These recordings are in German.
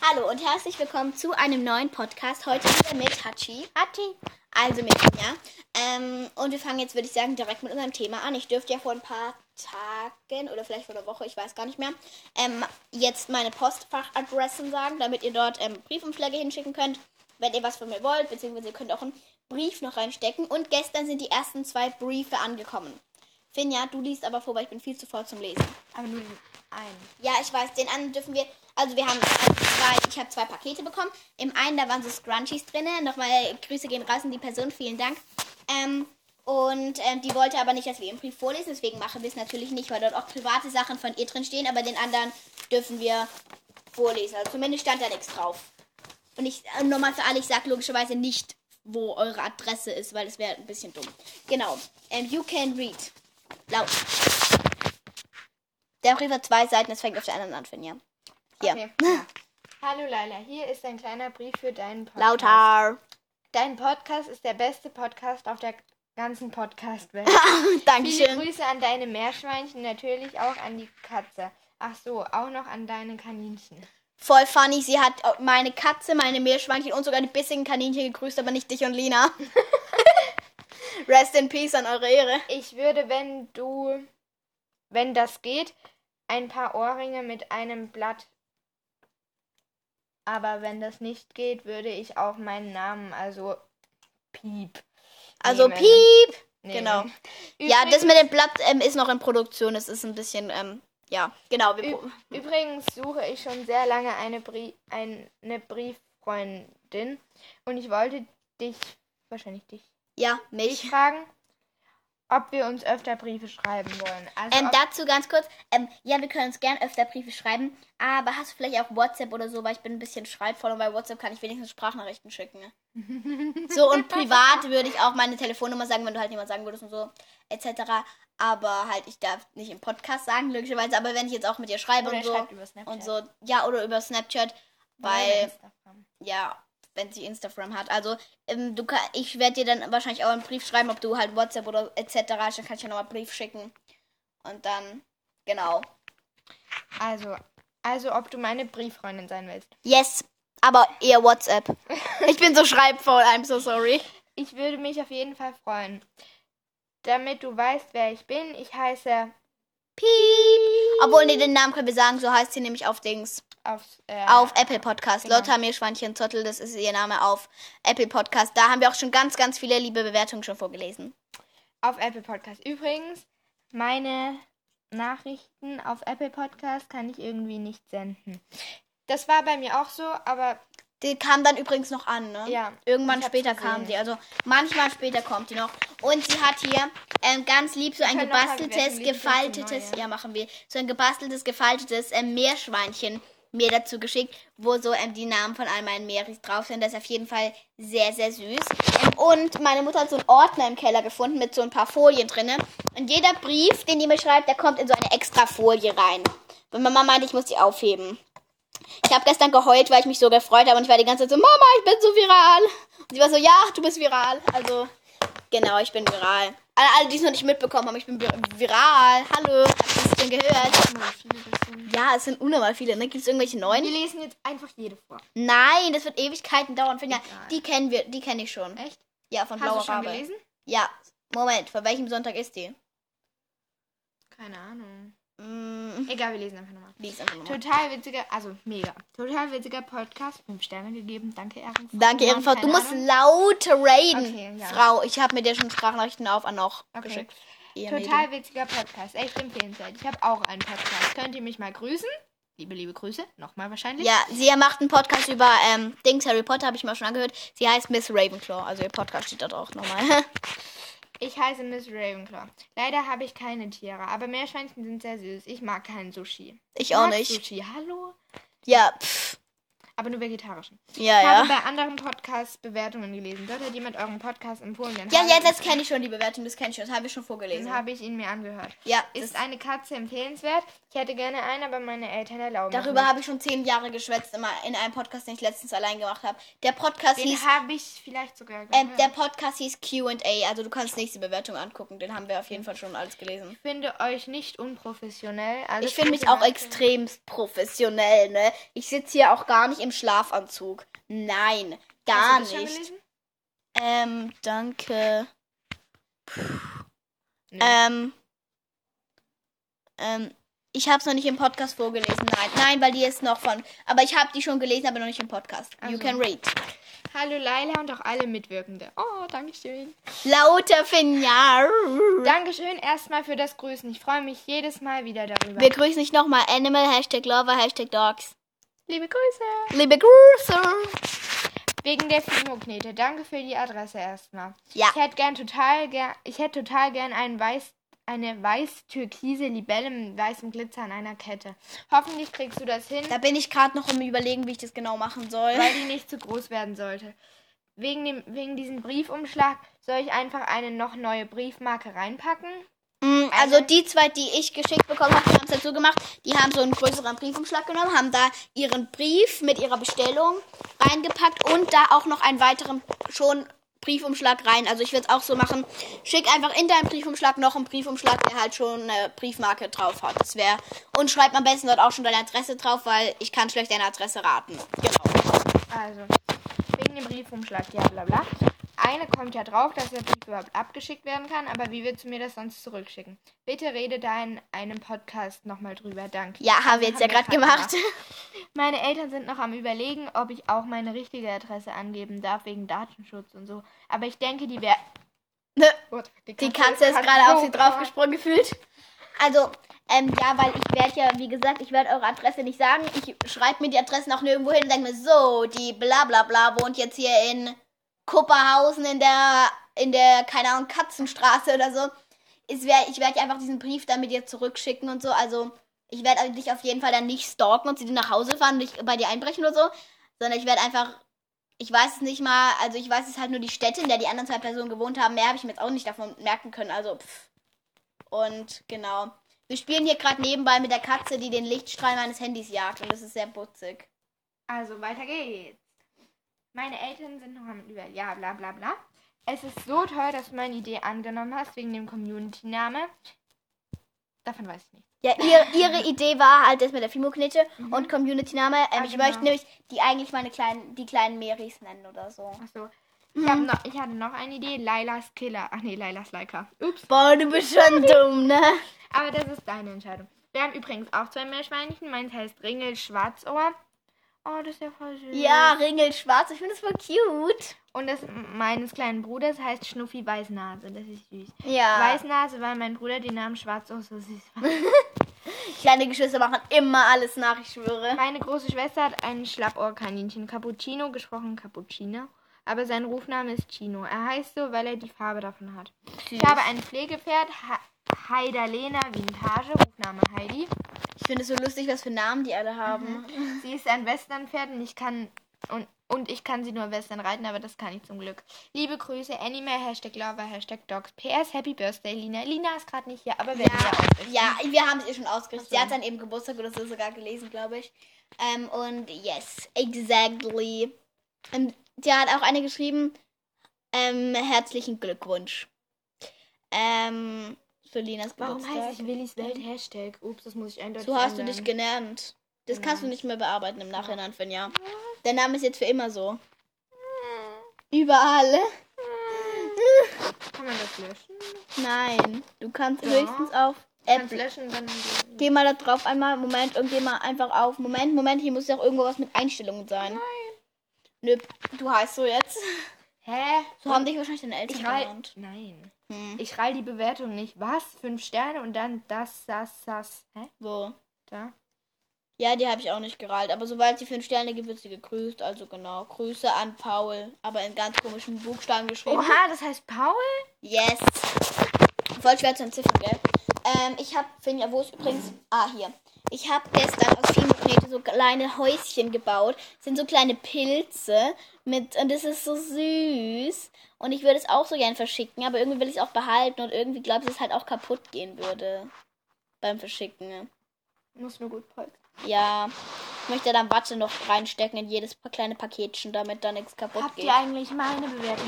Hallo und herzlich willkommen zu einem neuen Podcast. Heute wieder mit Hachi. Hachi. Also mit Finja. Ähm, und wir fangen jetzt, würde ich sagen, direkt mit unserem Thema an. Ich dürfte ja vor ein paar Tagen oder vielleicht vor einer Woche, ich weiß gar nicht mehr, ähm, jetzt meine Postfachadressen sagen, damit ihr dort ähm, Briefumschläge hinschicken könnt, wenn ihr was von mir wollt, beziehungsweise ihr könnt auch einen Brief noch reinstecken. Und gestern sind die ersten zwei Briefe angekommen. Finja, du liest aber vor, weil ich bin viel zu voll zum Lesen. Aber nur den einen. Ja, ich weiß, den anderen dürfen wir. Also wir haben äh, zwei, ich habe zwei Pakete bekommen. Im einen, da waren so Scrunchies drin. Nochmal Grüße gehen raus an die Person, vielen Dank. Ähm, und ähm, die wollte aber nicht, dass wir im Brief vorlesen, deswegen machen wir es natürlich nicht, weil dort auch private Sachen von ihr drin stehen, aber den anderen dürfen wir vorlesen. Also zumindest stand da nichts drauf. Und ich, äh, nochmal für alle, ich sage logischerweise nicht, wo eure Adresse ist, weil das wäre ein bisschen dumm. Genau. Ähm, you can read. Laut. Der Brief hat zwei Seiten, es fängt auf der anderen an, Finja. Hier. Okay. Ja. Hallo Laila, hier ist ein kleiner Brief für deinen Podcast. Lauter. Dein Podcast ist der beste Podcast auf der ganzen Podcast-Welt. Viele Dankeschön. Grüße an deine Meerschweinchen, natürlich auch an die Katze. Ach so, auch noch an deine Kaninchen. Voll funny. Sie hat meine Katze, meine Meerschweinchen und sogar die bissigen Kaninchen gegrüßt, aber nicht dich und Lina. Rest in Peace an eure Ehre. Ich würde, wenn du, wenn das geht, ein paar Ohrringe mit einem Blatt. Aber wenn das nicht geht, würde ich auch meinen Namen, also Piep. Also nehmen. Piep. nehmen. Genau. Ja, das mit dem Blatt ähm, ist noch in Produktion. Es ist ein bisschen, ähm, ja, genau. Übrigens suche ich schon sehr lange eine, Brie eine Brieffreundin und ich wollte dich, wahrscheinlich dich, ja, dich mich. fragen, ob wir uns öfter Briefe schreiben wollen. Also Ähm, dazu ganz kurz. Ähm, ja, wir können uns gern öfter Briefe schreiben. Aber hast du vielleicht auch WhatsApp oder so, weil ich bin ein bisschen schreibvoll und bei WhatsApp kann ich wenigstens Sprachnachrichten schicken. Ne? So und privat würde ich auch meine Telefonnummer sagen, wenn du halt niemand sagen würdest und so, etc. Aber halt, ich darf nicht im Podcast sagen, logischerweise. Aber wenn ich jetzt auch mit dir schreibe Oder und so. schreibt über Snapchat. Und so, ja, oder über Snapchat, weil, ja, wenn sie Instagram hat. Also, ähm, du kann, ich werde dir dann wahrscheinlich auch einen Brief schreiben, ob du halt WhatsApp oder etc. hast, dann kann ich dir nochmal einen Brief schicken. Und dann, genau. Also, also ob du meine Brieffreundin sein willst. Yes, aber eher WhatsApp. Ich bin so schreibvoll, I'm so sorry. Ich würde mich auf jeden Fall freuen. Damit du weißt, wer ich bin, ich heiße Piep. Obwohl, nee, den Namen können wir sagen, so heißt sie nämlich auf Dings. auf, äh, Auf Apple Podcast. genau. Lotta Meerschweinchen Zottel, das ist ihr Name auf Apple Podcast. Da haben wir auch schon ganz, ganz viele liebe Bewertungen schon vorgelesen. auf Apple Podcast. Übrigens, meine Nachrichten auf Apple Podcast kann ich irgendwie nicht senden. Das war bei mir auch so, aber Die kam dann übrigens noch an, ne? Ja, Irgendwann später kam die. Also manchmal später kommt die noch. Und sie hat hier ähm, ganz lieb so ein gebasteltes, gefaltetes, ja machen wir, so ein gebasteltes, gefaltetes ähm, Meerschweinchen mir dazu geschickt, wo so ähm, die Namen von all meinen Meeris drauf sind. Das ist auf jeden Fall sehr, sehr süß. Ähm, und meine Mutter hat so einen Ordner im Keller gefunden mit so ein paar Folien drinne. Und jeder Brief, den die mir schreibt, der kommt in so eine extra Folie rein. Weil Mama meinte, ich muss die aufheben. Ich habe gestern geheult, weil ich mich so gefreut habe und ich war die ganze Zeit so, Mama, ich bin so viral. Und sie war so, ja, du bist viral. Also, genau, ich bin viral. Alle, alle die es noch nicht mitbekommen haben, ich bin vi- viral. Hallo, habt ihr das denn gehört? Ja, es sind unnormal viele, ne? Gibt es irgendwelche wir neuen? lesen jetzt einfach jede vor. Nein, das wird Ewigkeiten dauern. Egal. die kennen wir, die kenne ich schon. Echt? Ja, von Hast Blauer du schon Rabe. gelesen? Ja, Moment, von welchem Sonntag ist die? Keine Ahnung. Mm, Egal, wir lesen einfach nochmal. Lies einfach nochmal. Total witziger, also mega. Total witziger Podcast. Fünf Sterne gegeben. Danke, Ehrenfrau. Danke, Ehrenfrau. Du musst Ahnung. lauter raiden. Okay, ja. Frau, ich habe mir dir schon Sprachnachrichten auf an noch Okay. geschickt. Ihr Total Mädel. witziger Podcast. Echt empfehlenswert. Ich habe auch einen Podcast. Könnt ihr mich mal grüßen? Liebe, liebe Grüße. Nochmal wahrscheinlich. Ja, sie macht einen Podcast über ähm, Dings Harry Potter, habe ich mal schon angehört. Sie heißt Miss Ravenclaw, also ihr Podcast steht dort auch nochmal. Ich heiße Miss Ravenclaw. Leider habe ich keine Tiere, aber Meerschweinchen sind sehr süß. Ich mag keinen Sushi. ich auch Mag nicht. Sushi, hallo? Ja, pff. Aber nur vegetarischen. Ja, Ich habe ja. bei anderen Podcasts Bewertungen gelesen. Dort hat jemand euren Podcast empfohlen. Dann Ja, habe ich- jetzt kenne ich schon die Bewertung, das kenne ich schon, das habe ich schon vorgelesen. Dann habe ich ihn mir angehört. Ja, Ist das, eine Katze empfehlenswert? Ich hätte gerne einen, aber meine Eltern erlauben darüber habe ich schon zehn Jahre geschwätzt, immer in einem Podcast, den ich letztens allein gemacht habe. Der Podcast Den hieß, habe ich vielleicht sogar ähm, gehört. der Podcast hieß Q&A, also du kannst nächste Bewertung angucken, den haben wir auf jeden Fall schon alles gelesen. Ich finde euch nicht unprofessionell. Also Ich finde mich auch extremst professionell, ne? Ich sitze hier auch gar nicht im Schlafanzug. Nein, gar nicht. Ähm, danke. Nee. Ähm, ähm, ich habe es noch nicht im Podcast vorgelesen. Nein, nein, weil die ist noch von. Aber ich habe die schon gelesen, aber noch nicht im Podcast. You Also. can read. Hallo Laila und auch alle Mitwirkende. Oh, Dankeschön. Lauter Finja. Dankeschön erstmal für das Grüßen. Ich freue mich jedes Mal wieder darüber. Wir grüßen dich nochmal. Animal, Hashtag Lover, Hashtag Dogs. Liebe Grüße. Liebe Grüße. Wegen der Fimo-Knete. Danke für die Adresse erstmal. Ja. Ich hätte gern total gern, ich hätte total gern einen weiß, eine weiß-türkise Libelle mit weißem Glitzer an einer Kette. Hoffentlich kriegst du das hin, Da bin ich gerade noch um überlegen, wie ich das genau machen soll. weil die nicht zu groß werden sollte. Wegen, dem, wegen diesem Briefumschlag soll ich einfach eine noch neue Briefmarke reinpacken. Mm, Also die zwei, die ich geschickt bekommen habe, die haben es dazu gemacht. Die haben so einen größeren Briefumschlag genommen, haben da ihren Brief mit ihrer Bestellung reingepackt und da auch noch einen weiteren schon Briefumschlag rein. Also ich würde es auch so machen. Schick einfach in deinen Briefumschlag noch einen Briefumschlag, der halt schon eine Briefmarke drauf hat. Das wäre und schreib am besten dort auch schon deine Adresse drauf, weil ich kann schlecht deine Adresse raten. Genau. Also, wegen dem Briefumschlag, ja bla bla. Eine kommt ja drauf, dass der Brief überhaupt abgeschickt werden kann, aber wie willst du mir das sonst zurückschicken? Bitte rede da in einem Podcast nochmal drüber, danke. Ja, haben wir jetzt ja Haben wir gerade gemacht. Meine Eltern sind noch am überlegen, ob ich auch meine richtige Adresse angeben darf, wegen Datenschutz und so. Aber ich denke, die werden... Die Katze ist gerade auf sie draufgesprungen gefühlt. Also, ähm, ja, weil ich werde ja, wie gesagt, ich werde eure Adresse nicht sagen. Ich schreibe mir die Adressen auch nirgendwo hin und denke mir, so, die bla bla bla wohnt jetzt hier in Kupperhausen in der, in der, keine Ahnung, Katzenstraße oder so. Ich werde einfach diesen Brief dann mit dir zurückschicken und so. Also, ich werde dich auf jeden Fall dann nicht stalken und sie dir nach Hause fahren und dich bei dir einbrechen oder so. Sondern ich werde einfach ich weiß es nicht mal, also ich weiß es halt nur die Städte, in der die anderen zwei Personen gewohnt haben. Mehr habe ich mir jetzt auch nicht davon merken können. Also, pff. Und genau. Wir spielen hier gerade nebenbei mit der Katze, die den Lichtstrahl meines Handys jagt. Und das ist sehr putzig. Also, weiter geht's. Meine Eltern sind noch am über... Ja, bla bla bla. Es ist so toll, dass du meine Idee angenommen hast, wegen dem Community-Name. Davon weiß ich nichts. Ja, ihr, ihre Idee war halt das mit der Fimo-Knete und Community-Name. Ähm, Ah, ich genau. möchte nämlich die eigentlich meine kleinen, die kleinen Meris nennen oder so. Achso. Ich, hab noch, ich hatte noch eine Idee. Lailas Killer. Ach nee, Lailas Leica. Ups. Boah, du bist schon dumm, ne? Aber das ist deine Entscheidung. Wir haben übrigens auch zwei Meerschweinchen. Meins heißt Ringel Schwarzohr. Oh, das ist ja voll süß. Ja, Ringel schwarz. Ich finde das voll cute. Und das meines kleinen Bruders heißt Schnuffi Weißnase. Das ist süß. Ja. Weißnase, weil mein Bruder den Namen Schwarzohr so süß fand. Kleine Geschwister machen immer alles nach, ich schwöre. Meine große Schwester hat ein Schlappohrkaninchen. Cappuccino, gesprochen Cappuccino. Aber sein Rufname ist Chino. Er heißt so, weil er die Farbe davon hat. Ich habe ein Pflegepferd, Heidalena Vintage, Rufname Heidi. Ich finde es so lustig, was für Namen die alle haben. Sie ist ein Westernpferd und ich kann und, und ich kann sie nur Western reiten, aber das kann ich zum Glück. Liebe Grüße, Anime, Hashtag Lover, Hashtag Dogs. PS, Happy Birthday, Lina. Lina ist gerade nicht hier, aber wir ausrichten. Ja, wir haben es ihr schon ausgerichtet. So. Sie hat dann eben Geburtstag oder so sogar gelesen, glaube ich. Ähm, und yes, exactly. Ähm, sie hat auch eine geschrieben. Ähm, herzlichen Glückwunsch. Ähm, für Linas Warum Geburtstag. heißt ich Willis Welt Hashtag? Ups, das muss ich eindeutig So hast du ändern. dich genannt. Das kannst du Ja. nicht mehr bearbeiten im Nachhinein, wenn ja. Der Name ist jetzt für immer so. Überall. Kann man das löschen? Nein, du kannst Ja. höchstens auf Kannst App. löschen, dann... Geh mal da drauf einmal. Moment, und geh mal einfach auf. Moment, Moment, hier muss ja auch irgendwo was mit Einstellungen sein. Nein. Nö, du heißt so jetzt. Hä? So haben dich wahrscheinlich deine Eltern ich genannt. Nein. Hm. Ich rall die Bewertung nicht. Was? Fünf Sterne und dann das, das, das. Hä? Wo? Da? Ja, die habe ich auch nicht gerallt. Aber sobald sie fünf Sterne gibt, wird sie gegrüßt. Also genau. Grüße an Paul. Aber in ganz komischen Buchstaben geschrieben. Oha, das heißt Paul? Yes. Voll schwer zu entziffern, gell? Ähm, ich habe, Finja, wo ist übrigens. Ah, hier. Ich habe gestern aus Fieberknete so kleine Häuschen gebaut. Das sind so kleine Pilze mit und das ist so süß. Und ich würde es auch so gern verschicken, aber irgendwie will ich es auch behalten und irgendwie glaube ich, dass es halt auch kaputt gehen würde beim Verschicken. Muss nur gut passen. Ja, ich möchte dann Watte noch reinstecken in jedes kleine Paketchen, damit da nichts kaputt Habt geht. ihr eigentlich meine Bewertung?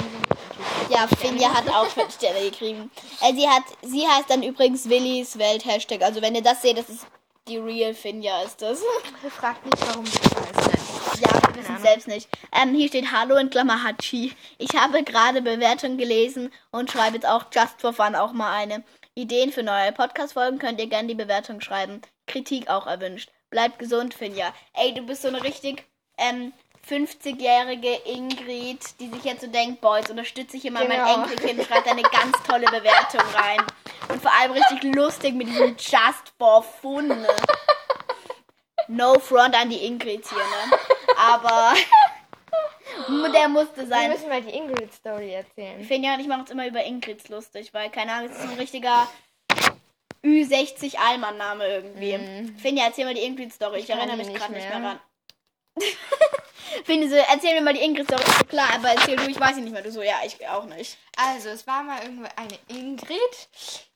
Ja, Finja hat auch fünf Sterne gekriegt. Äh, sie hat, sie heißt dann übrigens Willis Welt Hashtag. Also wenn ihr das seht, das ist die Real Finja ist das. Fragt nicht, warum sie das heißt. Ja, wir wissen es selbst nicht. Ähm, hier steht Hallo in Klammer Hachi. Ich habe gerade Bewertungen gelesen und schreibe jetzt auch just for fun auch mal eine. Ideen für neue Podcast-Folgen könnt ihr gerne die Bewertung schreiben. Kritik auch erwünscht. Bleibt gesund, Finja. Ey, du bist so eine richtig ähm, 50-jährige Ingrid, die sich jetzt so denkt, boah, jetzt unterstütze ich immer mein Genau. Enkelkind und schreibt eine ganz tolle Bewertung rein. Und vor allem richtig lustig mit diesem Just for Fun. Ne? No front an die Ingrid hier, ne? Aber der musste Wir sein. müssen mal die Ingrid-Story erzählen. Finja und ich machen uns immer über Ingrids lustig, weil, keine Ahnung, es ist so ein richtiger Ü60 Allmann-Name irgendwie. Mhm. Finja, erzähl mal die Ingrid-Story. Ich, kann erinnere mich gerade nicht mehr mehr. ran. Finja, so, erzähl mir mal die Ingrid-Story. So klar, aber erzähl du, ich weiß sie nicht mehr. Du so, ja, ich auch nicht. Also, es war mal irgendwo eine Ingrid,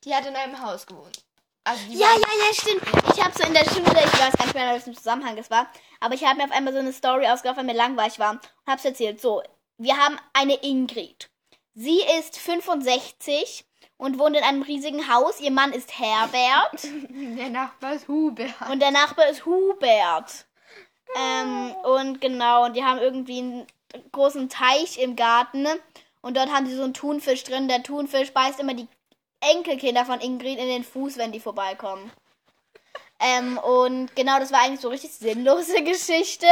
die hat in einem Haus gewohnt. Also Ja, ja, ja, stimmt. Ich habe so in der Schule, ich weiß gar nicht mehr, in welchem Zusammenhang es war, aber ich habe mir auf einmal so eine Story ausgedacht, weil mir langweilig war und hab's erzählt. So, wir haben eine Ingrid. Sie ist 65 und wohnt in einem riesigen Haus. Ihr Mann ist Herbert Der Nachbar ist Hubert. und der Nachbar ist Hubert. Ähm, und genau, und die haben irgendwie einen großen Teich im Garten ne? und dort haben sie so einen Thunfisch drin. Der Thunfisch beißt immer die Enkelkinder von Ingrid in den Fuß, wenn die vorbeikommen. Ähm, und genau, das war eigentlich so richtig sinnlose Geschichte.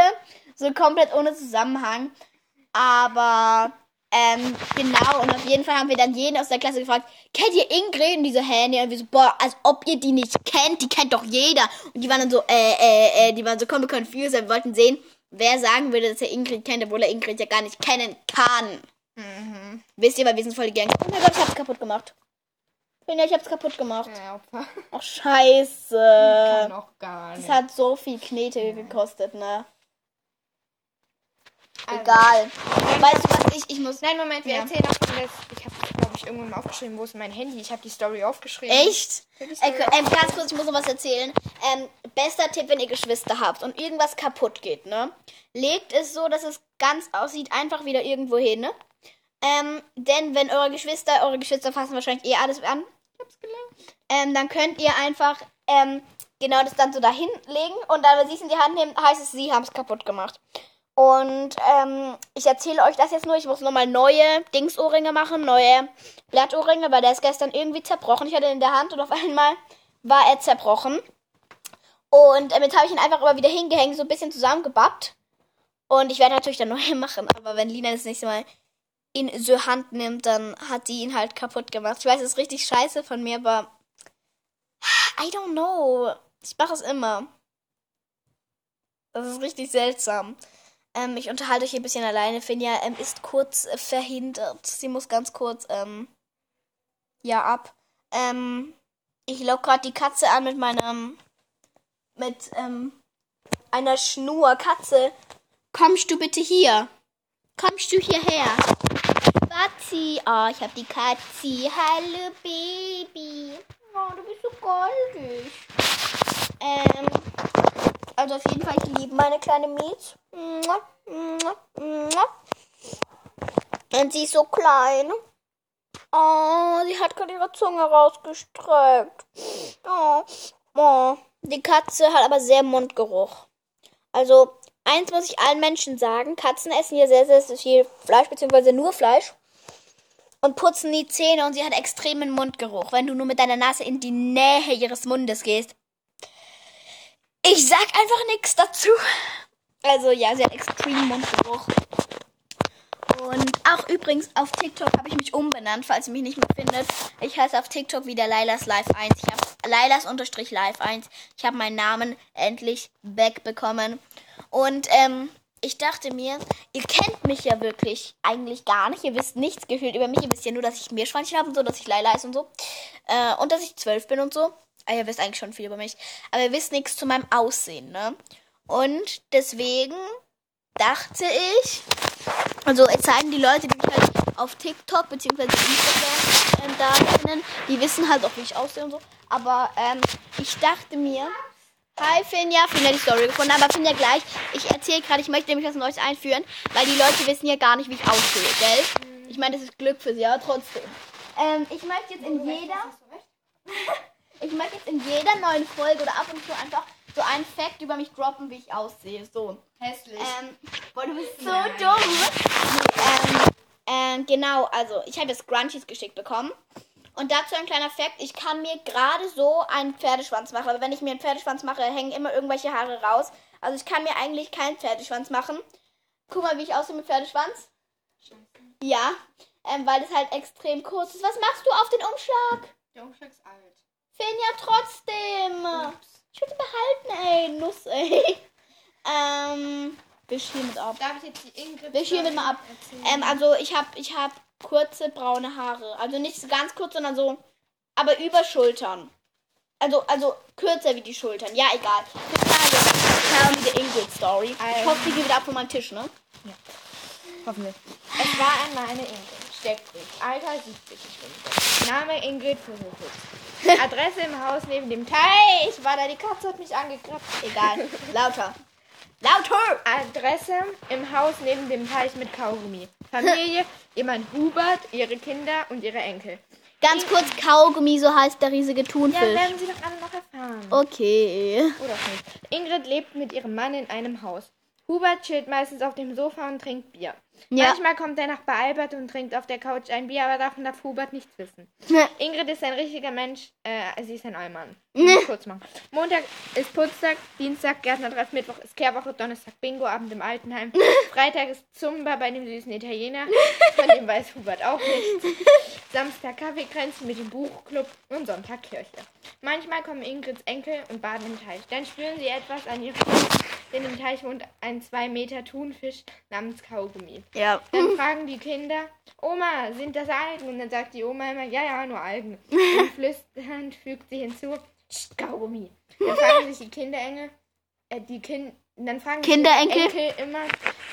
So komplett ohne Zusammenhang. Aber, ähm, genau, und auf jeden Fall haben wir dann jeden aus der Klasse gefragt, kennt ihr Ingrid? Und diese Hände, und wir so, boah, als ob ihr die nicht kennt, die kennt doch jeder. Und die waren dann so, äh, äh, äh, die waren so komplett confused, wir wollten sehen, wer sagen würde, dass er Ingrid kennt, obwohl er Ingrid ja gar nicht kennen kann. Mhm. Wisst ihr, weil wir sind voll die Gang. Oh mein Gott, ich hab's kaputt gemacht. Finja, ich hab's kaputt gemacht. Ja. Ach, Kann scheiße. noch gar nicht. Das hat so viel Knete gekostet, ne? Egal. Weißt du was, ich, ich muss... Nein, Moment, wir Ja. erzählen noch von. Ich habe, glaube ich, irgendwann mal aufgeschrieben, wo ist mein Handy? Ich habe die Story aufgeschrieben. Echt? Die Äh, Story ähm, ganz kurz, ich muss noch was erzählen. Ähm, bester Tipp, wenn ihr Geschwister habt und irgendwas kaputt geht, ne? Legt es so, dass es ganz aussieht, einfach wieder irgendwo hin, ne? Ähm, denn wenn eure Geschwister, eure Geschwister fassen wahrscheinlich eh alles an, Ich hab's gelernt. ähm, dann könnt ihr einfach, ähm, genau das dann so dahin legen und dann, wenn sie es in die Hand nehmen, heißt es, sie haben es kaputt gemacht. Und ähm, ich erzähle euch das jetzt nur. Ich muss nochmal neue Dingsohrringe machen, neue Blattohrringe, weil der ist gestern irgendwie zerbrochen. Ich hatte ihn in der Hand und auf einmal war er zerbrochen. Und ähm, jetzt habe ich ihn einfach immer wieder hingehängt, so ein bisschen zusammengebappt. Und ich werde natürlich dann neue machen. Aber wenn Lina das nächste Mal in so Hand nimmt, dann hat die ihn halt kaputt gemacht. Ich weiß, es ist richtig scheiße von mir, aber I don't know. Ich mache es immer. Das ist richtig seltsam. Ähm, ich unterhalte euch ein bisschen alleine. Finja ähm, ist kurz äh, verhindert. Sie muss ganz kurz, ähm, ja, ab. Ähm, ich lock gerade die Katze an mit meinem, mit, ähm, einer Schnur. Katze, kommst du bitte hier? Kommst du hierher? Batzi, oh, ich hab die Katzi. Hallo, Baby. Oh, du bist so goldig. Ähm, also auf jeden Fall, ich liebe meine kleine mua. Und sie ist so klein. Oh, sie hat gerade ihre Zunge rausgestreckt. Oh, oh. Die Katze hat aber sehr Mundgeruch. Also, eins muss ich allen Menschen sagen. Katzen essen hier sehr, sehr, sehr viel Fleisch, beziehungsweise nur Fleisch. Und putzen die Zähne und sie hat extremen Mundgeruch, wenn du nur mit deiner Nase in die Nähe ihres Mundes gehst. Ich sag einfach nichts dazu. Also ja, sie hat extremen Mundgeruch. Und auch übrigens auf TikTok habe ich mich umbenannt, falls ihr mich nicht mehr findet. Ich heiße auf TikTok wieder Lailas Live 1. Ich habe Lailas unterstrich Live 1. Ich habe meinen Namen endlich wegbekommen. Und ähm, ich dachte mir, ihr kennt mich ja wirklich eigentlich gar nicht. Ihr wisst nichts gefühlt über mich. Ihr wisst ja nur, dass ich Meerschweinchen habe und so, dass ich Laila heiße und so. Äh, und dass ich zwölf bin und so. Ah, ihr wisst eigentlich schon viel über mich. Aber ihr wisst nichts zu meinem Aussehen, ne? Und deswegen dachte ich, also es zeigen die Leute, die mich halt auf TikTok bzw. Instagram ähm, da kennen, die wissen halt auch, wie ich aussehe und so. Aber ähm, ich dachte mir, hi Finja, Finja hat die Story gefunden, aber Finja gleich, ich erzähle gerade, ich möchte nämlich was Neues einführen, weil die Leute wissen ja gar nicht, wie ich aussehe, gell? Ich meine, das ist Glück für sie, aber trotzdem. Ähm, ich möchte jetzt in jeder, ich möchte jetzt in jeder neuen Folge oder ab und zu einfach so einen Fact über mich droppen, wie ich aussehe. So. Hässlich. Ähm, boah, du bist so Nein. dumm. Ähm, ähm, genau, also ich habe jetzt Grunchies geschickt bekommen. Und dazu ein kleiner Fakt, ich kann mir gerade so einen Pferdeschwanz machen. Aber wenn ich mir einen Pferdeschwanz mache, hängen immer irgendwelche Haare raus. Also ich kann mir eigentlich keinen Pferdeschwanz machen. Guck mal, wie ich aussehe mit Pferdeschwanz. Ja, ähm, weil das halt extrem kurz ist. Was machst du auf den Umschlag? Der Umschlag ist alt. Finja, trotzdem. Ich würde behalten, ey. Nuss, ey. ähm, wisch hiermit ab. Darf ich jetzt die Ingrid Wisch hiermit mal ab. Ähm, also ich habe ich hab kurze braune Haare. Also nicht so ganz kurz, sondern so, aber über Schultern. Also, also kürzer wie die Schultern. Ja, egal. Bis dahin, tell me the Ingrid Story. Ich Also- hoffe, die geht wieder ab von meinem Tisch, ne? Hoffentlich. Es war einmal eine Ingrid. Steckbrief. Alter 70 Ingrid. Name Ingrid Fuselfuß. Adresse im Haus neben dem Teich. War da die Katze hat mich angekratzt. Egal. Lauter. Lauter! Adresse im Haus neben dem Teich mit Kaugummi. Familie, jemand Hubert, ihre Kinder und ihre Enkel. Ganz kurz, Kaugummi, so heißt der riesige Ja, Thunfisch. werden Sie doch alle noch erfahren. Okay. Oder auch nicht. Ingrid lebt mit ihrem Mann in einem Haus. Hubert chillt meistens auf dem Sofa und trinkt Bier. Ja. Manchmal kommt der Nachbar Albert und trinkt auf der Couch ein Bier, aber davon darf Hubert nichts wissen. Ingrid ist ein richtiger Mensch, äh, sie ist ein Allmann. Kurz machen. Montag ist Putztag, Dienstag Gärtnertreff, Mittwoch ist Kehrwoche, Donnerstag Bingoabend im Altenheim, Freitag ist Zumba bei dem süßen Italiener, von dem weiß Hubert auch nichts. Samstag Kaffeekränzchen mit dem Buchclub und Sonntag Kirche. Manchmal kommen Ingrids Enkel und baden im Teich. Dann spüren sie etwas an ihrem Denn im Teich wohnt ein 2 Meter Thunfisch namens Kaugummi. Ja. Dann fragen die Kinder, Oma, sind das Algen? Und dann sagt die Oma immer, ja, ja, nur Algen. Und flüsternd fügt sie hinzu, "Psst, Kaugummi. Dann fragen sich die Kinderengel, äh, die Kind, dann fragen Kinderenkel? die Enkel immer,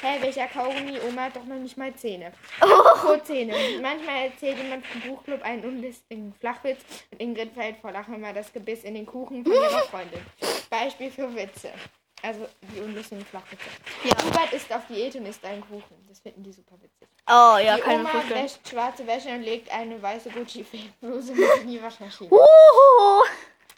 hä, welcher Kaugummi? Oma hat doch noch nicht mal Zähne. Oh. Zähne. Manchmal erzählt jemand vom Buchclub einen unlistigen Flachwitz und Ingrid fällt vor Lachen immer das Gebiss in den Kuchen von ihrer Freundin. Beispiel für Witze. Also die unlustigen Flachwitze. Ja. Hubert ist auf Diät und isst einen Kuchen. Das finden die super witzig. Oh, ja, die mir Oma vorstellen. wäscht schwarze Wäsche und legt eine weiße Gucci-Bluse mit in die Waschmaschine. Uhu.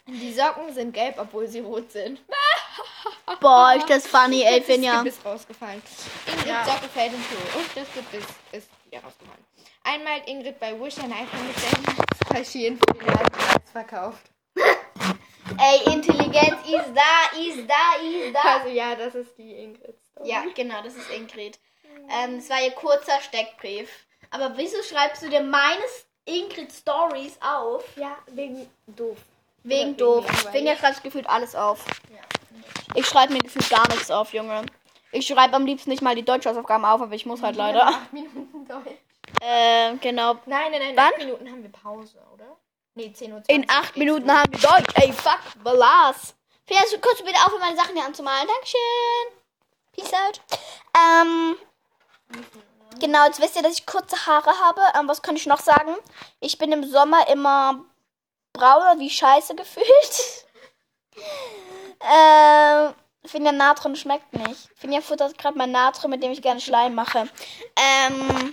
Die Socken sind gelb, obwohl sie rot sind. Boah, ist das funny, ey, Das Finja. Gebiss rausgefallen. Ingrid Ja. Socke fällt ins Klo und das Gebiss ist wieder rausgefallen. Einmal hat Ingrid bei Wish ein iPhone bestellt, zwei Schienen für den halben Preis verkauft. Ey, Intelligenz ist da, ist da, ist da. Also ja, das ist die Ingrid. Ja, genau, das ist Ingrid. Ähm, das war ihr kurzer Steckbrief. Aber wieso schreibst du dir meine Ingrid Stories auf? Ja, wegen doof. Wegen Oder doof. wegen. Finja schreibt gefühlt alles auf. Ja. Ich schreibe mir gefühlt gar nichts auf, Junge. Ich schreibe am liebsten nicht mal die Deutschhausaufgaben auf, aber ich muss halt leider. Acht Minuten Deutsch. Ähm, genau. Nein, nein, nein, in Wann? acht Minuten haben wir Pause, oder? Nee, 10 Uhr. In acht Minuten haben wir Deutsch. Ey, fuck, Balas. Finja, kannst du bitte aufhören, meine Sachen hier anzumalen? Dankeschön. Peace out. Ähm, genau, jetzt wisst ihr, dass ich kurze Haare habe. Ähm, was kann ich noch sagen? Ich bin im Sommer immer brauner wie Scheiße gefühlt. ähm, Finja Natron schmeckt nicht. Finja futtert gerade mein Natron, mit dem ich gerne Schleim mache. Ähm,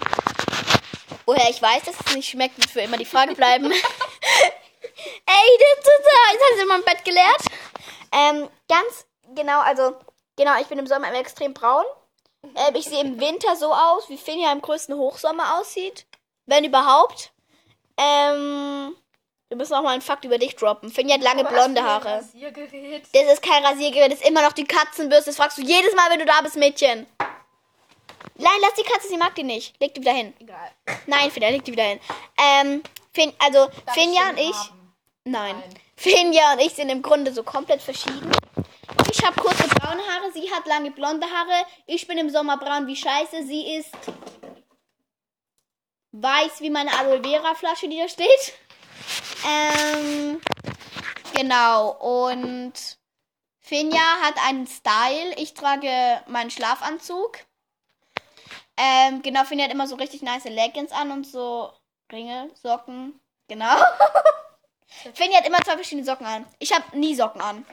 woher ich weiß, dass es nicht schmeckt, wird für immer die Frage bleiben. Ey, das ist total. Jetzt hat sie in meinem Bett gelehrt. Ähm, ganz genau, also, genau, ich bin im Sommer immer extrem braun. Ähm, ich sehe im Winter so aus, wie Finja im größten Hochsommer aussieht. Wenn überhaupt. Ähm, wir müssen auch mal einen Fakt über dich droppen. Finja hat lange blonde Haare. Rasiergerät. Das ist kein Rasiergerät, das ist immer noch die Katzenbürste. Das fragst du jedes Mal, wenn du da bist, Mädchen. Nein, lass die Katze, sie mag die nicht. Leg die wieder hin. Egal. Nein, Finja, leg die wieder hin. Ähm, fin, also, Finja und ich. Nein. Nein. Finja und ich sind im Grunde so komplett verschieden. Ich habe kurze braune Haare, sie hat lange blonde Haare. Ich bin im Sommer braun wie Scheiße. Sie ist weiß wie meine Aloe Vera Flasche, die da steht. Ähm, Genau, und Finja hat einen Style. Ich trage meinen Schlafanzug. Ähm, genau, Finja hat immer so richtig nice Leggings an und so Ringe, Socken. Genau. Finja hat immer zwei verschiedene Socken an. Ich habe nie Socken an.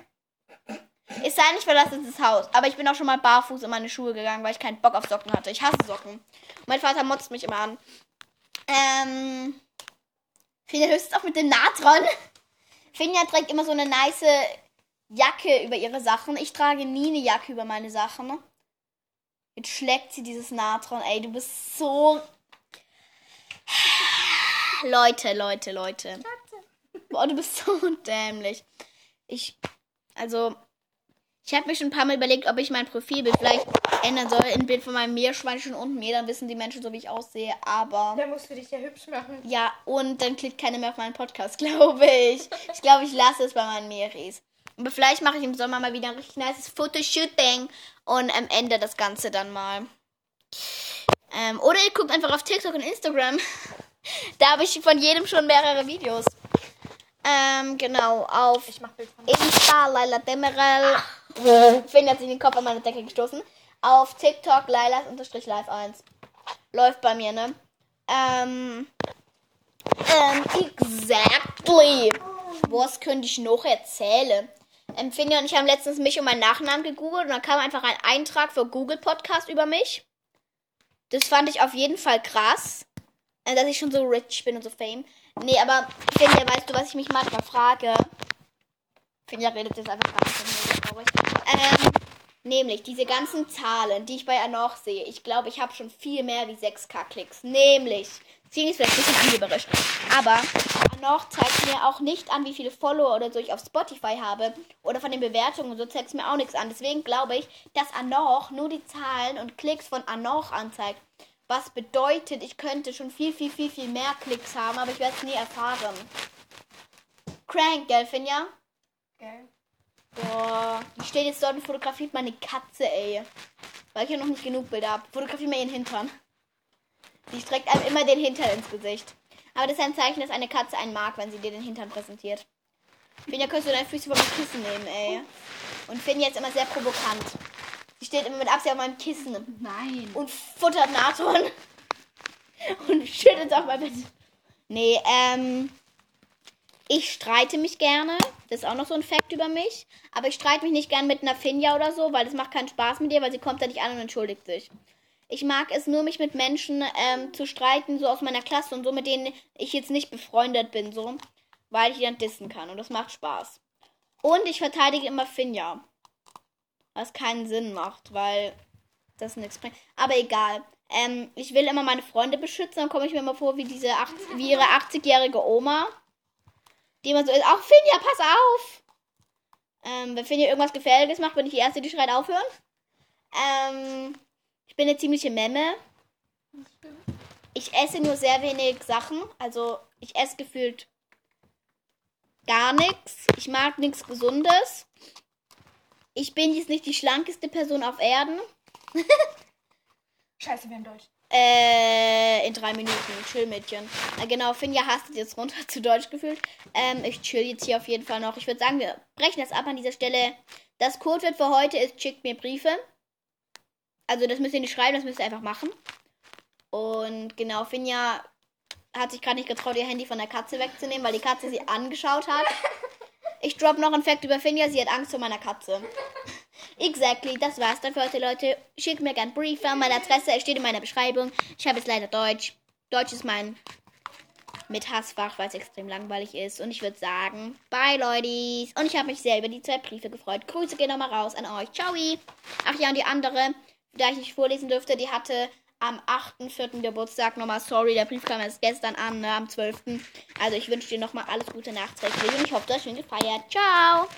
Es sei nicht verlassen das Haus. Aber ich bin auch schon mal barfuß in meine Schuhe gegangen, weil ich keinen Bock auf Socken hatte. Ich hasse Socken. Mein Vater motzt mich immer an. Ähm. Finja höchstens auch mit dem Natron. Finja trägt immer so eine nice Jacke über ihre Sachen. Ich trage nie eine Jacke über meine Sachen. Jetzt schlägt sie dieses Natron. Ey, du bist so. Leute, Leute, Leute. Boah, du bist so dämlich. Ich. Also. Ich habe mir schon ein paar Mal überlegt, ob ich mein Profilbild vielleicht ändern soll in ein Bild von meinem Meerschweinchen und mir. Dann wissen die Menschen so, wie ich aussehe. Aber. Da musst du dich ja hübsch machen. Ja, und dann klickt keiner mehr auf meinen Podcast, glaube ich. Ich glaube, ich lasse es bei meinen Meris. Aber vielleicht mache ich im Sommer mal wieder ein richtig nices Fotoshooting und am Ende das Ganze dann mal. Ähm, oder ihr guckt einfach auf TikTok und Instagram. da habe ich von jedem schon mehrere Videos. Ähm, genau, auf Insta, Laila Demerel. Finn hat sich den Kopf an meine Decke gestoßen. Auf TikTok, Lailas-Live 1. Läuft bei mir, ne? Ähm. Ähm, exactly. Was könnte ich noch erzählen? Ähm, Finja und ich haben letztens mich und meinen Nachnamen gegoogelt und dann kam einfach ein Eintrag für Google Podcast über mich. Das fand ich auf jeden Fall krass. Äh, dass ich schon so rich bin und so fame. Nee, aber Finja, weißt du, was ich mich manchmal frage? Finja redet jetzt einfach nicht mit mir. Ähm, nämlich diese ganzen Zahlen, die ich bei Anoch sehe. Ich glaube, ich habe schon viel mehr wie 6k-Klicks. Nämlich, sie ist vielleicht ein bisschen angeberisch, aber Anoch zeigt mir auch nicht an, wie viele Follower oder so ich auf Spotify habe. Oder von den Bewertungen und so zeigt es mir auch nichts an. Deswegen glaube ich, dass Anoch nur die Zahlen und Klicks von Anoch anzeigt. Was bedeutet, ich könnte schon viel, viel, viel, viel mehr Klicks haben, aber ich werde es nie erfahren. Crank, gell, Finja? Geil. Boah, die steht jetzt dort und fotografiert meine Katze, ey. Weil ich ja noch nicht genug Bilder habe. Fotografiert mir ihren Hintern. Die streckt einem immer den Hintern ins Gesicht. Aber das ist ein Zeichen, dass eine Katze einen mag, wenn sie dir den Hintern präsentiert. Finja, könntest du deine Füße meinem Kissen nehmen, ey. Und Finja ist immer sehr provokant. Sie steht immer mit Absicht auf meinem Kissen Nein. und futtert Natron. Und schüttelt auf mein Bett. Nee, ähm. Ich streite mich gerne. Das ist auch noch so ein Fakt über mich. Aber ich streite mich nicht gern mit einer Finja oder so, weil das macht keinen Spaß mit ihr, weil sie kommt da nicht an und entschuldigt sich. Ich mag es nur, mich mit Menschen ähm, zu streiten, so aus meiner Klasse und so, mit denen ich jetzt nicht befreundet bin, so. Weil ich die dann dissen kann. Und das macht Spaß. Und ich verteidige immer Finja. Was keinen Sinn macht, weil das nichts bringt. Aber egal. Ähm, ich will immer meine Freunde beschützen. Dann komme ich mir immer vor wie diese 80, wie ihre 80-jährige Oma. Die immer so ist. Auch Finja, pass auf! Ähm, wenn Finja irgendwas Gefährliches macht, bin ich die Erste, die schreit aufhören. Ähm, ich bin eine ziemliche Memme. Ich esse nur sehr wenig Sachen. Also, ich esse gefühlt gar nichts. Ich mag nichts Gesundes. Ich bin jetzt nicht die schlankeste Person auf Erden. Scheiße, wir haben Deutsch. Äh, in drei Minuten. Chill, Mädchen. Äh, genau, Finja hastet jetzt runter zu Deutsch gefühlt. Ähm, ich chill jetzt hier auf jeden Fall noch. Ich würde sagen, wir brechen das ab an dieser Stelle. Das Codewort für heute ist, schickt mir Briefe. Also, das müsst ihr nicht schreiben, das müsst ihr einfach machen. Und genau, Finja hat sich gerade nicht getraut, ihr Handy von der Katze wegzunehmen, weil die Katze sie angeschaut hat. Ich drop noch einen Fact über Finja, sie hat Angst vor meiner Katze. Exactly, das war's dann für heute, Leute. Schickt mir gern Briefe. Meine Adresse steht in meiner Beschreibung. Ich habe jetzt leider Deutsch. Deutsch ist mein mit Hassfach, weil es extrem langweilig ist. Und ich würde sagen, bye, Leute. Und ich habe mich sehr über die zwei Briefe gefreut. Grüße gehen nochmal raus an euch. Ciao. Ach ja, und die andere, da ich nicht vorlesen dürfte, die hatte am 8.4. Geburtstag nochmal, sorry, der Brief kam erst gestern an, ne, am 12. Also ich wünsche dir nochmal alles Gute nachträglich und ich hoffe, du hast schön gefeiert. Ciao.